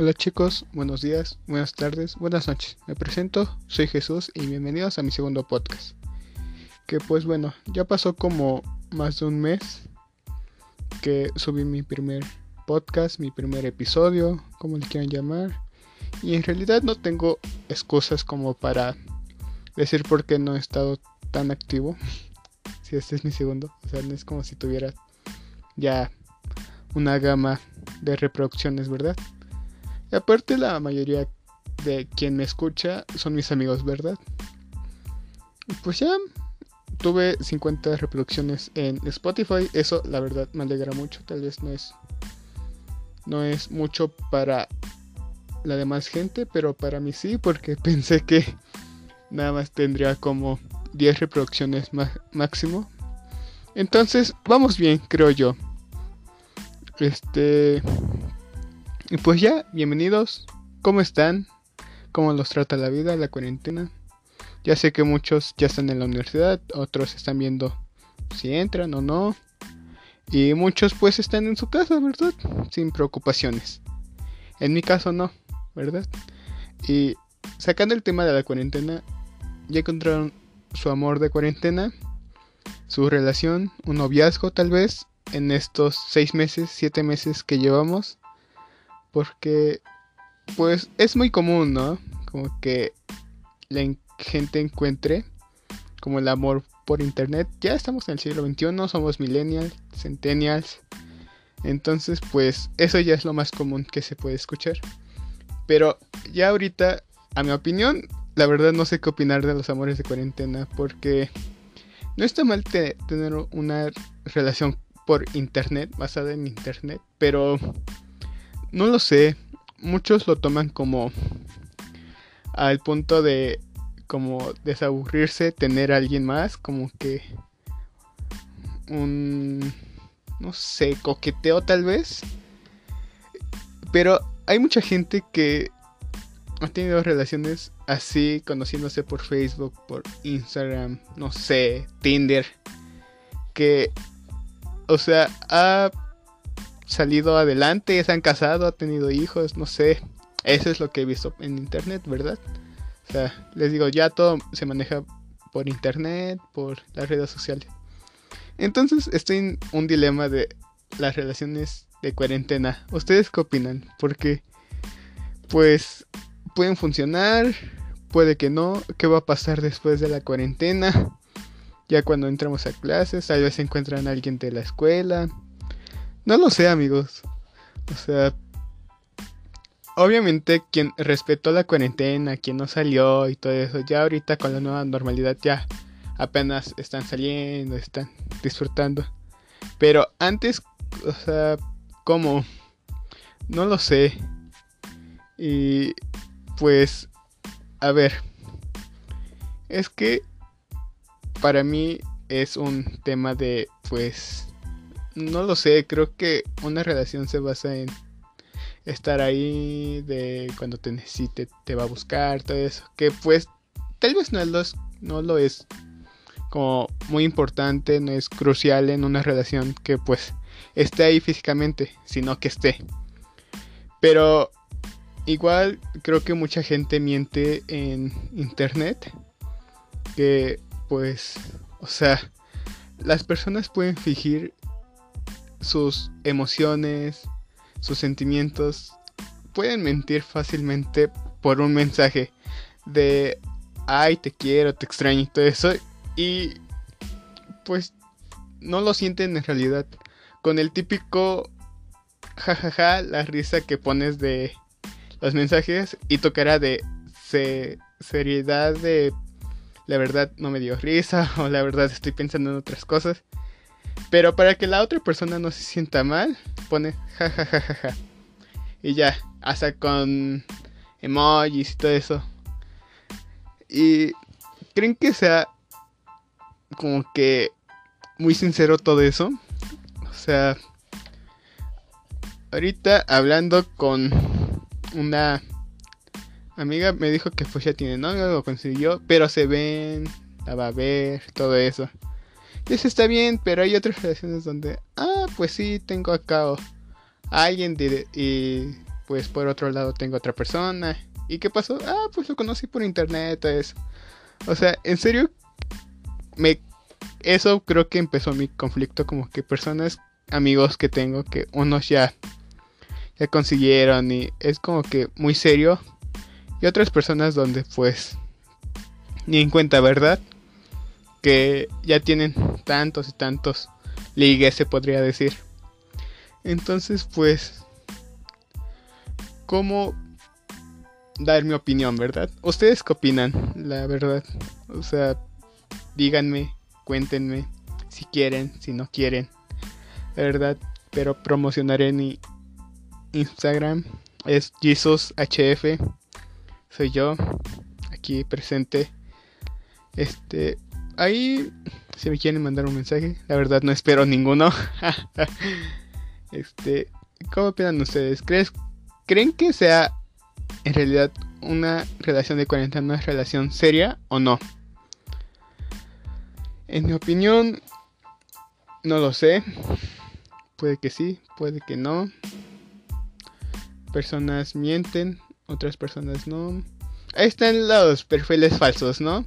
Hola chicos, buenos días, buenas tardes, buenas noches. Me presento, soy Jesús y bienvenidos a mi segundo podcast. Que pues bueno, ya pasó como más de un mes que subí mi primer podcast, mi primer episodio, como le quieran llamar. Y en realidad no tengo excusas como para decir por qué no he estado tan activo. si este es mi segundo, o sea, es como si tuviera ya una gama de reproducciones, ¿verdad? Y aparte la mayoría de quien me escucha son mis amigos, ¿verdad? Pues ya tuve 50 reproducciones en Spotify, eso la verdad me alegra mucho, tal vez no es no es mucho para la demás gente, pero para mí sí, porque pensé que nada más tendría como 10 reproducciones máximo. Entonces, vamos bien, creo yo. Este y pues ya, bienvenidos. ¿Cómo están? ¿Cómo los trata la vida, la cuarentena? Ya sé que muchos ya están en la universidad, otros están viendo si entran o no. Y muchos pues están en su casa, ¿verdad? Sin preocupaciones. En mi caso no, ¿verdad? Y sacando el tema de la cuarentena, ya encontraron su amor de cuarentena, su relación, un noviazgo tal vez, en estos seis meses, siete meses que llevamos. Porque, pues, es muy común, ¿no? Como que la gente encuentre como el amor por internet. Ya estamos en el siglo XXI, somos millennials, centennials. Entonces, pues, eso ya es lo más común que se puede escuchar. Pero ya ahorita, a mi opinión, la verdad no sé qué opinar de los amores de cuarentena. Porque no está mal tener una relación por internet, basada en internet. Pero no lo sé. Muchos lo toman como al punto de como desaburrirse, tener a alguien más, como que un no sé, coqueteo tal vez. Pero hay mucha gente que ha tenido relaciones así, conociéndose por Facebook, por Instagram, no sé, Tinder, que, o sea, ha salido adelante, se han casado, ha tenido hijos, no sé. Eso es lo que he visto en internet, ¿verdad? O sea, les digo, ya todo se maneja por internet, por las redes sociales. Entonces estoy en un dilema de las relaciones de cuarentena. ¿Ustedes qué opinan? Porque, pues, pueden funcionar, puede que no. ¿Qué va a pasar después de la cuarentena? Ya cuando entramos a clases, tal vez encuentran a alguien de la escuela. No lo sé, amigos. O sea, obviamente quien respetó la cuarentena, quien no salió y todo eso, ya ahorita con la nueva normalidad ya apenas están saliendo, están disfrutando. Pero antes, o sea, ¿cómo? No lo sé. Y pues, a ver, es que para mí es un tema de, pues, no lo sé, creo que una relación se basa en estar ahí, de cuando te necesite te va a buscar, todo eso. Que pues tal vez no, es, no lo es como muy importante, no es crucial en una relación que pues esté ahí físicamente, sino que esté. Pero igual creo que mucha gente miente en internet. Que pues, o sea, las personas pueden fingir sus emociones, sus sentimientos, pueden mentir fácilmente por un mensaje de, ay, te quiero, te extraño y todo eso. Y pues no lo sienten en realidad. Con el típico jajaja, la risa que pones de los mensajes y tu cara de seriedad de la verdad no me dio risa o la verdad estoy pensando en otras cosas. Pero para que la otra persona no se sienta mal, pone jajajaja. Y ya, hasta con emojis y todo eso. Y creen que sea como que muy sincero todo eso. O sea, ahorita hablando con una amiga me dijo que pues ya tiene novio, lo consiguió, pero se ven, la va a ver, todo eso. Eso está bien, pero hay otras relaciones donde, ah, pues sí, tengo acá a alguien y pues por otro lado tengo otra persona. ¿Y qué pasó? Ah, pues lo conocí por internet, eso. O sea, en serio, me... Eso creo que empezó mi conflicto, como que personas, amigos que tengo, que unos ya, ya consiguieron y es como que muy serio. Y otras personas donde pues ni en cuenta, ¿verdad? Que ya tienen tantos y tantos ligues, se podría decir. Entonces, pues, ¿cómo dar mi opinión, verdad? ¿Ustedes qué opinan, la verdad? O sea, díganme, cuéntenme, si quieren, si no quieren, verdad. Pero promocionaré mi Instagram, es JesusHF, soy yo, aquí presente. Este, ahí, si me quieren mandar un mensaje, la verdad no espero ninguno. Este, ¿cómo opinan ustedes? ¿Creen que sea en realidad una relación de cuarentena una relación seria o no? En mi opinión, no lo sé. Puede que sí, puede que no. Personas mienten, otras personas no. Ahí están los perfiles falsos, ¿no?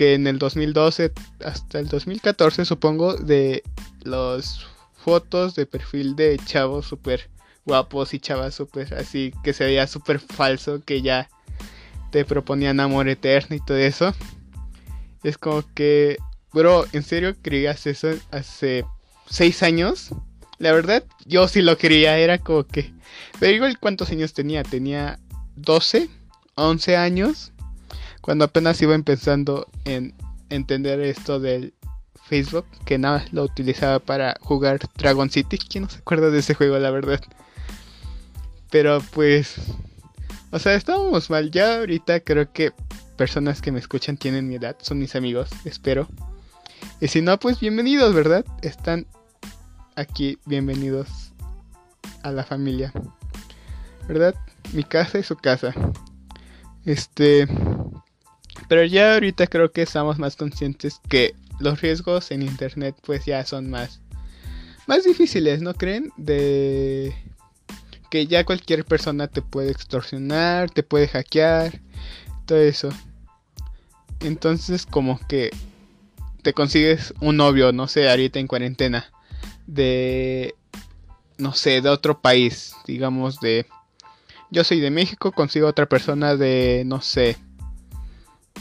Que en el 2012 hasta el 2014 supongo de los fotos de perfil de chavos súper guapos y chavas súper así que se veía súper falso que ya te proponían amor eterno y todo eso. Es como que, bro, ¿en serio creías eso hace seis años? La verdad, yo sí lo quería, era como que... Pero igual, ¿cuántos años tenía? Tenía 12, 11 años, cuando apenas iba empezando en entender esto del Facebook, que nada lo utilizaba para jugar Dragon City. ¿Quién no se acuerda de ese juego, la verdad? Pero pues, o sea, estábamos mal. Ya ahorita creo que personas que me escuchan tienen mi edad, son mis amigos, espero. Y si no, pues bienvenidos, ¿verdad? Están aquí, bienvenidos a la familia. ¿Verdad? Mi casa y su casa. Este... Pero ya ahorita creo que estamos más conscientes que los riesgos en internet pues ya son más más difíciles, ¿no creen? De que ya cualquier persona te puede extorsionar, te puede hackear, todo eso. Entonces como que te consigues un novio, no sé, ahorita en cuarentena, de, no sé, de otro país, digamos de, yo soy de México, consigo otra persona de, no sé,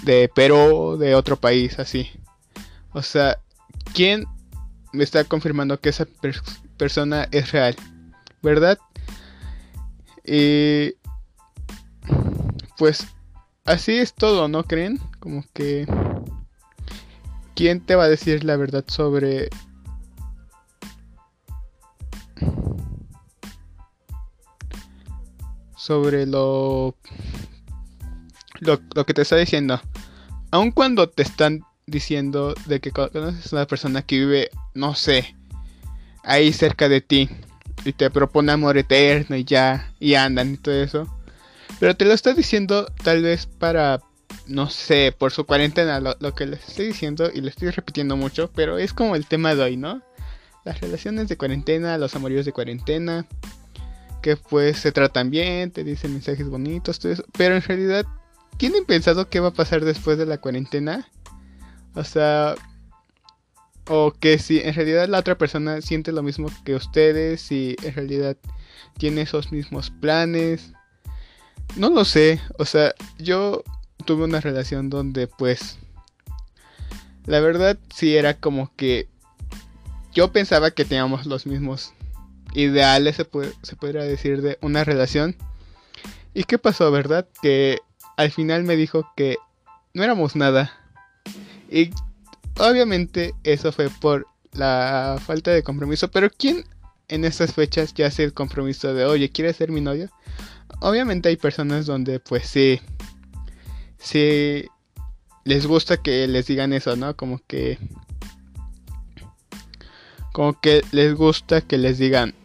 de Perú, de otro país, así. O sea, ¿quién me está confirmando que esa persona es real? ¿Verdad? Y pues así es todo, ¿no creen? Como que ¿quién te va a decir la verdad sobre sobre lo lo, lo que te está diciendo? Aun cuando te están diciendo de que conoces a una persona que vive, no sé, ahí cerca de ti y te propone amor eterno y ya, y andan y todo eso. Pero te lo está diciendo tal vez para, no sé, por su cuarentena, lo, que les estoy diciendo y lo estoy repitiendo mucho, pero es como el tema de hoy, ¿no? Las relaciones de cuarentena, los amoríos de cuarentena, que pues se tratan bien, te dicen mensajes bonitos, todo eso, pero en realidad, ¿tienen pensado qué va a pasar después de la cuarentena? O sea, o que si en realidad la otra persona siente lo mismo que ustedes, si en realidad tiene esos mismos planes. No lo sé, o sea, yo tuve una relación donde pues la verdad sí era como que yo pensaba que teníamos los mismos ideales, se, puede, se podría decir, de una relación. ¿Y qué pasó, verdad? Que al final me dijo que no éramos nada. Y obviamente eso fue por la falta de compromiso. Pero ¿quién en estas fechas ya hace el compromiso de, oye, ¿quieres ser mi novio? Obviamente hay personas donde pues sí, sí les gusta que les digan eso, ¿no? Como que... Como que les gusta que les digan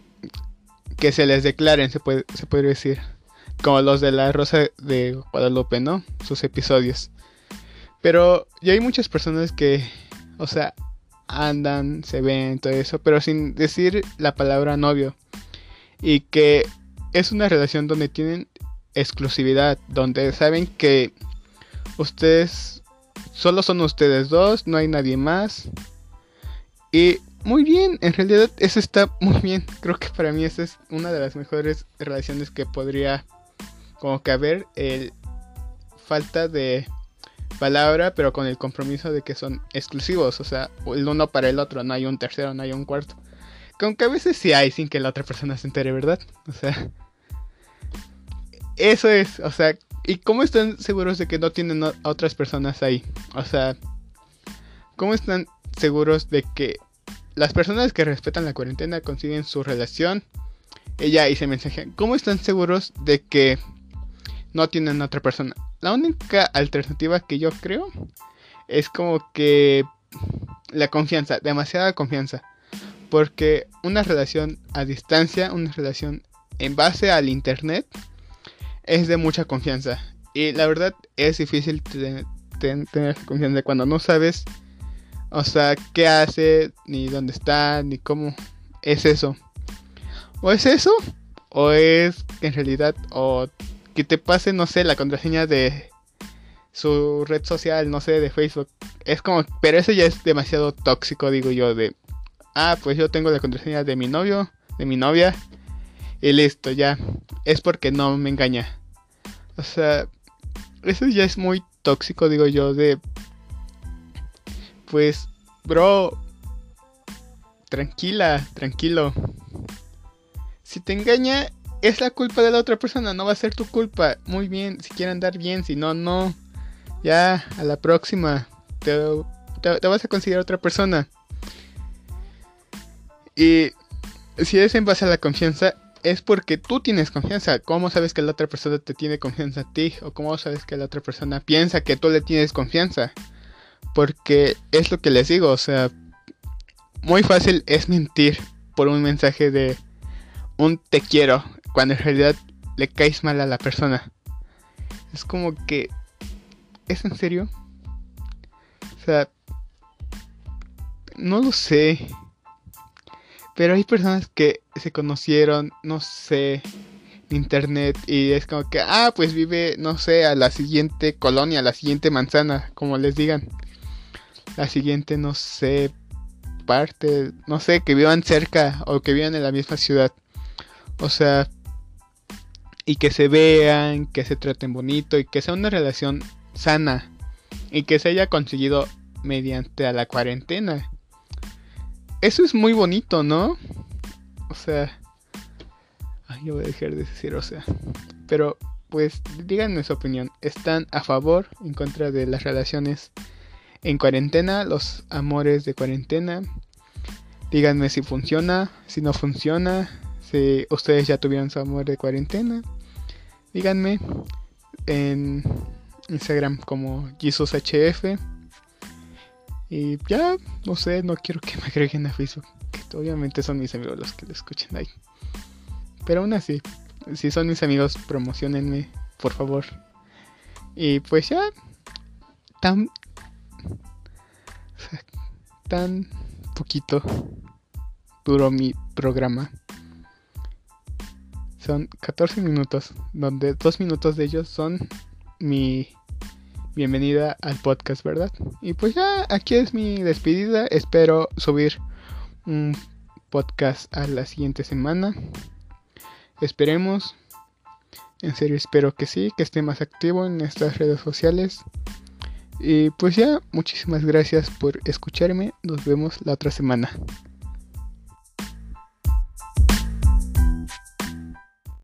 que se les declaren, se puede, se puede decir. Como los de la Rosa de Guadalupe, ¿no? Sus episodios. Pero ya hay muchas personas que, o sea, andan, se ven, todo eso, pero sin decir la palabra novio. Y que es una relación donde tienen exclusividad, donde saben que ustedes solo son ustedes dos, no hay nadie más. Y muy bien, en realidad eso está muy bien. Creo que para mí esa es una de las mejores relaciones que podría como que haber. El falta de palabra, pero con el compromiso de que son exclusivos, o sea, el uno para el otro, no hay un tercero, no hay un cuarto. Con que a veces sí hay sin que la otra persona se entere, ¿verdad? O sea, eso es, o sea, ¿y cómo están seguros de que no tienen otras personas ahí? O sea, ¿cómo están seguros de que las personas que respetan la cuarentena consiguen su relación? Ella y se mensaje, ¿cómo están seguros de que no tienen otra persona? La única alternativa que yo creo es como que la confianza, demasiada confianza. Porque una relación a distancia, una relación en base al internet, es de mucha confianza. Y la verdad es difícil tener confianza cuando no sabes, o sea, qué hace, ni dónde está, ni cómo es eso. O es eso, o es en realidad, o que te pase, no sé, la contraseña de su red social, no sé, de Facebook. Es como, pero eso ya es demasiado tóxico, digo yo, de, ah, pues yo tengo la contraseña de mi novio, de mi novia, y listo, ya. Es porque no me engaña. O sea, eso ya es muy tóxico, digo yo, de... Pues, bro, tranquila, tranquilo. Si te engaña, es la culpa de la otra persona, no va a ser tu culpa. Muy bien, si quiere andar bien, si no, no. Ya, a la próxima. Te, te vas a conseguir otra persona. Y si es en base a la confianza, es porque tú tienes confianza. ¿Cómo sabes que la otra persona te tiene confianza a ti? ¿O cómo sabes que la otra persona piensa que tú le tienes confianza? Porque es lo que les digo, o sea, muy fácil es mentir por un mensaje de un te quiero, cuando en realidad le caes mal a la persona. Es como que... ¿Es en serio? O sea... No lo sé. Pero hay personas que se conocieron, no sé, en internet y es como que, ah, pues vive, no sé, a la siguiente colonia, a la siguiente manzana, como les digan. La siguiente, no sé, parte, no sé, que vivan cerca o que vivan en la misma ciudad. O sea, y que se vean, que se traten bonito y que sea una relación sana y que se haya conseguido mediante la cuarentena. Eso es muy bonito, ¿no? O sea... Yo voy a dejar de decir, o sea. Pero, pues, díganme su opinión. ¿Están a favor, en contra de las relaciones en cuarentena, los amores de cuarentena? Díganme si funciona, si no funciona, si ustedes ya tuvieron su amor de cuarentena. Díganme en Instagram como JesusHF. Y ya, no sé, no quiero que me agreguen a Facebook. Que obviamente son mis amigos los que lo escuchen ahí. Pero aún así, si son mis amigos, promocionenme, por favor. Y pues ya, tan. tan poquito duró mi programa. Son 14 minutos, donde dos minutos de ellos son mi bienvenida al podcast, ¿verdad? Y pues ya, aquí es mi despedida. Espero subir un podcast a la siguiente semana. Esperemos. En serio, espero que sí, que esté más activo en estas redes sociales. Y pues ya, muchísimas gracias por escucharme. Nos vemos la otra semana.